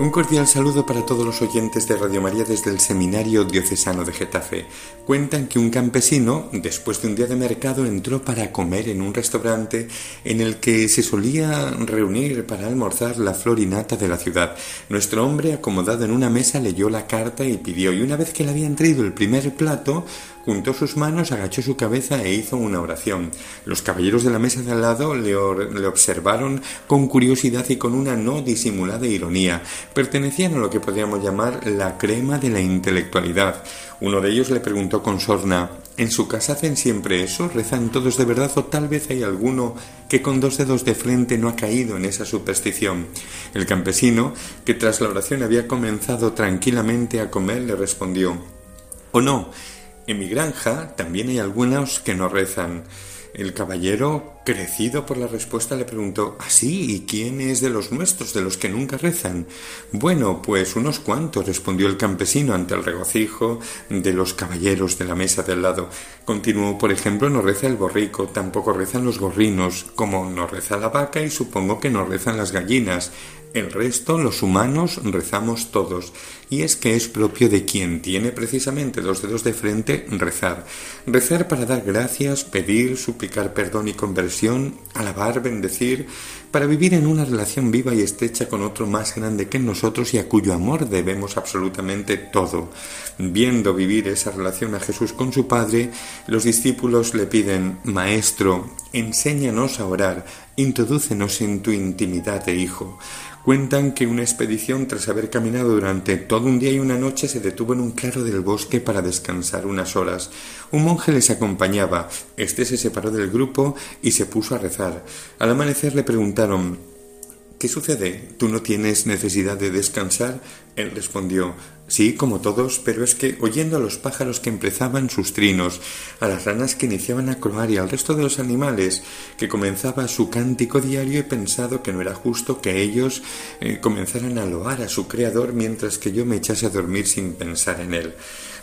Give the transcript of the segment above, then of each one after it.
Un cordial saludo para todos los oyentes de Radio María desde el Seminario Diocesano de Getafe. Cuentan que un campesino, después de un día de mercado, entró para comer en un restaurante en el que se solía reunir para almorzar la florinata de la ciudad. Nuestro hombre, acomodado en una mesa, leyó la carta y pidió, y una vez que le habían traído el primer plato, juntó sus manos, agachó su cabeza e hizo una oración. Los caballeros de la mesa de al lado le, le, observaron con curiosidad y con una no disimulada ironía. Pertenecían a lo que podríamos llamar la crema de la intelectualidad. Uno de ellos le preguntó con sorna ¿En su casa hacen siempre eso? ¿Rezan todos de verdad o tal vez hay alguno que con dos dedos de frente no ha caído en esa superstición? El campesino, que tras la oración había comenzado tranquilamente a comer, le respondió ¿O no? En mi granja también hay algunos que no rezan. El caballero, crecido por la respuesta, le preguntó ¿Así? ¿Y quién es de los nuestros, de los que nunca rezan? Bueno, pues unos cuantos, respondió el campesino ante el regocijo de los caballeros de la mesa del lado. Continuó, por ejemplo, no reza el borrico, tampoco rezan los gorrinos, como no reza la vaca y supongo que no rezan las gallinas. El resto, los humanos, rezamos todos, y es que es propio de quien tiene precisamente los dedos de frente rezar. Rezar para dar gracias, pedir, suplicar perdón y conversión, alabar, bendecir, para vivir en una relación viva y estrecha con otro más grande que nosotros y a cuyo amor debemos absolutamente todo. Viendo vivir esa relación a Jesús con su Padre, los discípulos le piden, Maestro, enséñanos a orar, introdúcenos en tu intimidad de Hijo. Cuentan que una expedición, tras haber caminado durante todo un día y una noche, se detuvo en un claro del bosque para descansar unas horas. Un monje les acompañaba. Este se separó del grupo y se puso a rezar. Al amanecer le preguntaron ¿Qué sucede? ¿Tú no tienes necesidad de descansar? Él respondió Sí, como todos, pero es que oyendo a los pájaros que empezaban sus trinos, a las ranas que iniciaban a croar y al resto de los animales que comenzaba su cántico diario, he pensado que no era justo que ellos eh, comenzaran a loar a su Creador mientras que yo me echase a dormir sin pensar en él.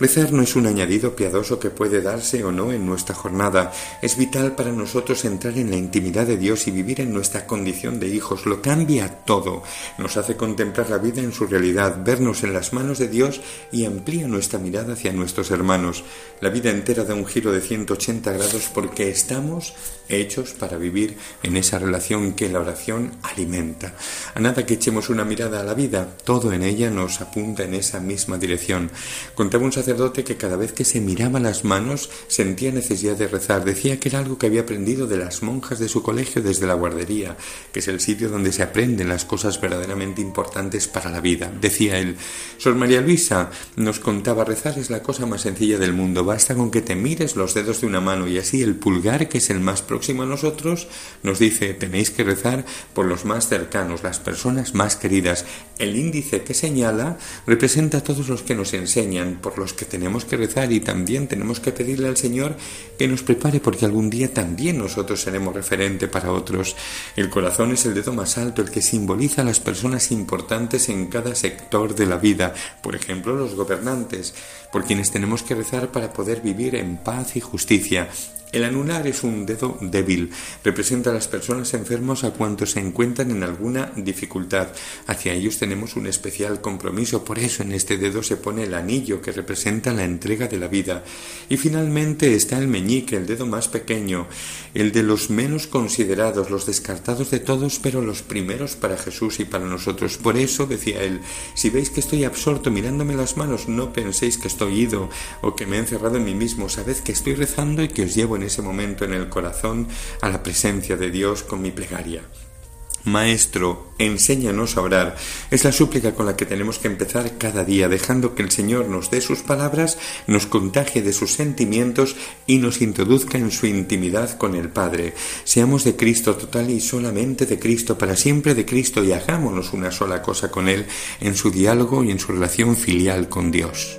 Rezar no es un añadido piadoso que puede darse o no en nuestra jornada. Es vital para nosotros entrar en la intimidad de Dios y vivir en nuestra condición de hijos. Lo cambia todo. Nos hace contemplar la vida en su realidad, vernos en las manos de Dios y amplía nuestra mirada hacia nuestros hermanos. La vida entera da un giro de 180 grados porque estamos hechos para vivir en esa relación que la oración alimenta. A nada que echemos una mirada a la vida, todo en ella nos apunta en esa misma dirección. Contaba un sacerdote que cada vez que se miraba las manos sentía necesidad de rezar. Decía que era algo que había aprendido de las monjas de su colegio desde la guardería, que es el sitio donde se aprenden las cosas verdaderamente importantes para la vida. Decía él, Sor María Luisa nos contaba rezar es la cosa más sencilla del mundo. Basta con que te mires los dedos de una mano y así el pulgar, que es el más próximo a nosotros, nos dice tenéis que rezar por los más cercanos, las personas más queridas. El índice que señala representa a todos los que nos enseñan, por los que tenemos que rezar y también tenemos que pedirle al Señor que nos prepare porque algún día también nosotros seremos referente para otros. El corazón es el dedo más alto, el que simboliza a las personas importantes en cada sector de la vida, por ejemplo los gobernantes, por quienes tenemos que rezar para poder vivir en paz y justicia. El anular es un dedo débil, representa a las personas enfermos a cuantos se encuentran en alguna dificultad. Hacia ellos tenemos un especial compromiso, por eso en este dedo se pone el anillo que representa la entrega de la vida. Y finalmente está el meñique, el dedo más pequeño, el de los menos considerados, los descartados de todos, pero los primeros para Jesús y para nosotros. Por eso, decía él, si veis que estoy absorto mirándome las manos, no penséis que estoy ido o que me he encerrado en mí mismo, sabed que estoy rezando y que os llevo en ese momento en el corazón a la presencia de Dios con mi plegaria. Maestro, enséñanos a orar. Es la súplica con la que tenemos que empezar cada día, dejando que el Señor nos dé sus palabras, nos contagie de sus sentimientos y nos introduzca en su intimidad con el Padre. Seamos de Cristo total y solamente de Cristo, para siempre de Cristo, y hagámonos una sola cosa con Él en su diálogo y en su relación filial con Dios.